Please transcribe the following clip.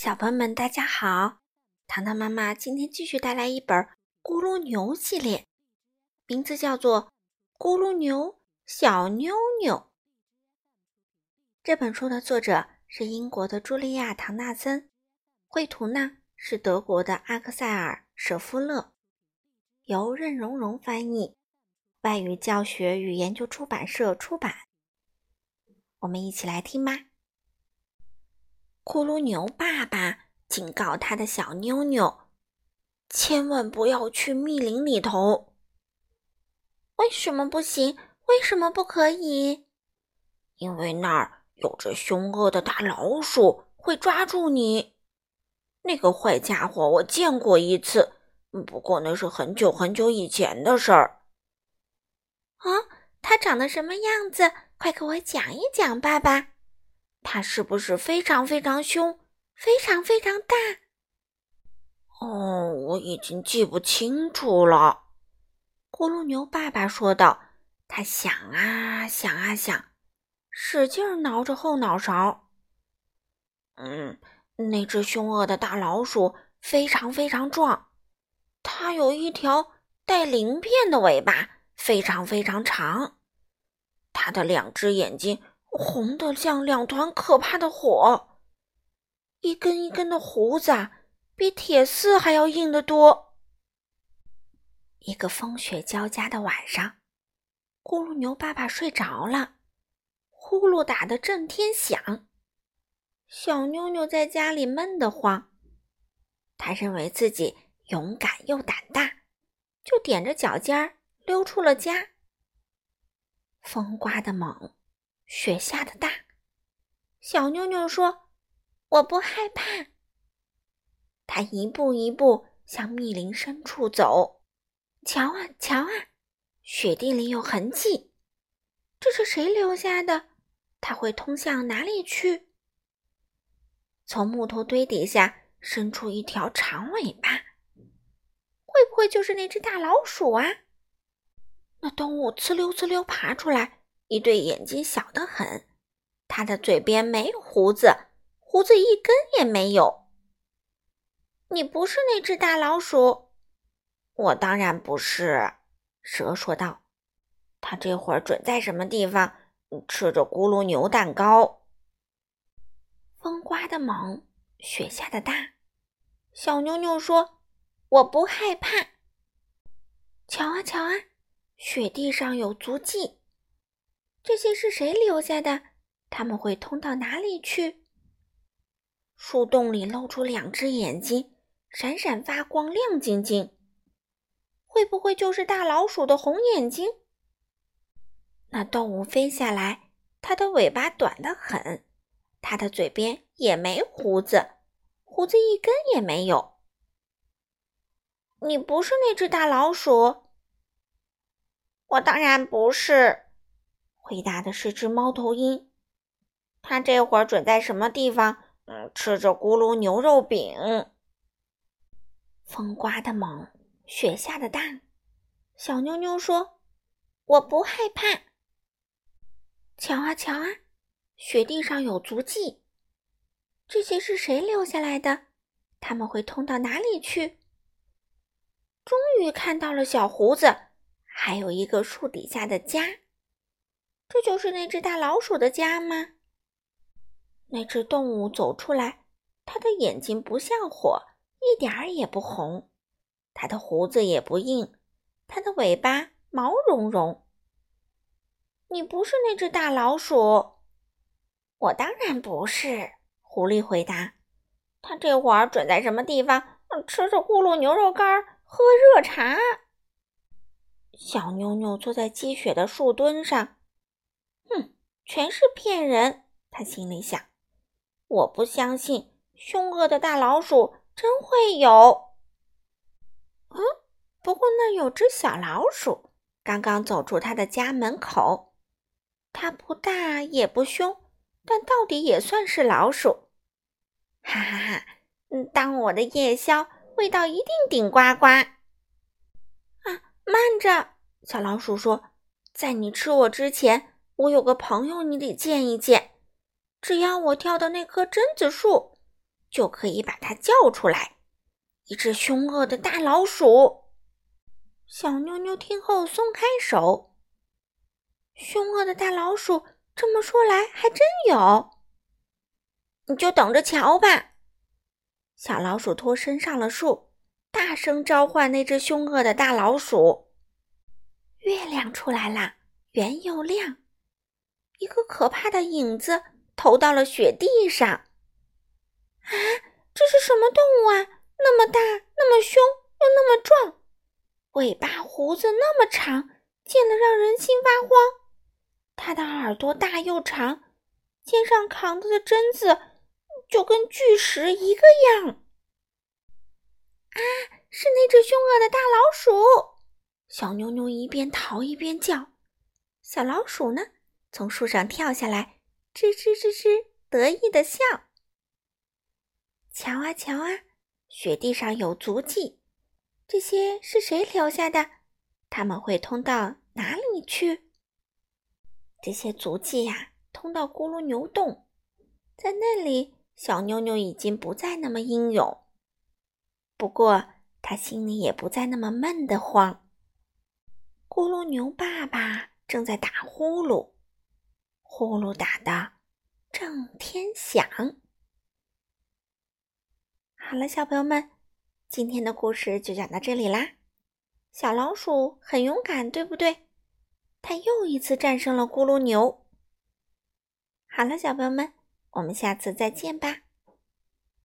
小朋友们，大家好！糖糖妈妈今天继续带来一本《咕噜牛》系列，名字叫做《咕噜牛小妞妞》。这本书的作者是英国的茱莉亚·唐纳森，绘图呢是德国的阿克塞尔·舍夫勒，由任溶溶翻译，外语教学与研究出版社出版。我们一起来听吧。咕噜牛爸爸警告他的小妞妞：“千万不要去密林里头。”为什么不行？为什么不可以？因为那儿有着凶恶的大老鼠，会抓住你。那个坏家伙我见过一次，不过那是很久很久以前的事儿。啊，它长得什么样子？快给我讲一讲，爸爸。它是不是非常非常凶，非常非常大？哦，我已经记不清楚了。咕噜牛爸爸说道。他想啊想啊想，使劲挠着后脑勺。嗯，那只凶恶的大老鼠非常非常壮，它有一条带鳞片的尾巴，非常非常长。它的两只眼睛。红的像两团可怕的火，一根一根的胡子比铁丝还要硬得多。一个风雪交加的晚上，咕噜牛爸爸睡着了，呼噜打得震天响。小妞妞在家里闷得慌，他认为自己勇敢又胆大，就踮着脚尖儿溜出了家。风刮得猛。雪下的大，小妞妞说：“我不害怕。”他一步一步向密林深处走。瞧啊，瞧啊，雪地里有痕迹，这是谁留下的？它会通向哪里去？从木头堆底下伸出一条长尾巴，会不会就是那只大老鼠啊？那动物呲溜呲溜爬出来。一对眼睛小得很，它的嘴边没有胡子，胡子一根也没有。你不是那只大老鼠，我当然不是。蛇说道：“它这会儿准在什么地方吃着咕噜牛蛋糕。”风刮得猛，雪下的大。小妞妞说：“我不害怕。”瞧啊瞧啊，雪地上有足迹。这些是谁留下的？他们会通到哪里去？树洞里露出两只眼睛，闪闪发光，亮晶晶。会不会就是大老鼠的红眼睛？那动物飞下来，它的尾巴短得很，它的嘴边也没胡子，胡子一根也没有。你不是那只大老鼠？我当然不是。回答的是只猫头鹰，它这会儿准在什么地方？嗯，吃着咕噜牛肉饼。风刮得猛，雪下的大。小妞妞说：“我不害怕。”瞧啊瞧啊，雪地上有足迹。这些是谁留下来的？他们会通到哪里去？终于看到了小胡子，还有一个树底下的家。这就是那只大老鼠的家吗？那只动物走出来，它的眼睛不像火，一点儿也不红；它的胡子也不硬，它的尾巴毛茸茸。你不是那只大老鼠？我当然不是。狐狸回答：“它这会儿准在什么地方？吃着咕噜牛肉干，喝热茶。”小妞妞坐在积雪的树墩上。哼，全是骗人！他心里想。我不相信凶恶的大老鼠真会有。嗯，不过那有只小老鼠刚刚走出他的家门口。它不大也不凶，但到底也算是老鼠。哈哈哈！嗯，当我的夜宵，味道一定顶呱呱。啊，慢着！小老鼠说，在你吃我之前。我有个朋友，你得见一见。只要我跳到那棵榛子树，就可以把它叫出来。一只凶恶的大老鼠。小妞妞听后松开手。凶恶的大老鼠，这么说来还真有。你就等着瞧吧。小老鼠脱身上了树，大声召唤那只凶恶的大老鼠。月亮出来了，圆又亮。一个可怕的影子投到了雪地上。啊，这是什么动物啊？那么大，那么凶，又那么壮，尾巴胡子那么长，见了让人心发慌。它的耳朵大又长，肩上扛着的榛子就跟巨石一个样。啊，是那只凶恶的大老鼠！小妞妞一边逃一边叫。小老鼠呢？从树上跳下来，吱吱吱吱，得意的笑。瞧啊瞧啊，雪地上有足迹，这些是谁留下的？他们会通到哪里去？这些足迹呀，通到咕噜牛洞，在那里，小妞妞已经不再那么英勇，不过她心里也不再那么闷得慌。咕噜牛爸爸正在打呼噜。呼噜打的震天响。好了，小朋友们，今天的故事就讲到这里啦。小老鼠很勇敢，对不对？它又一次战胜了咕噜牛。好了，小朋友们，我们下次再见吧。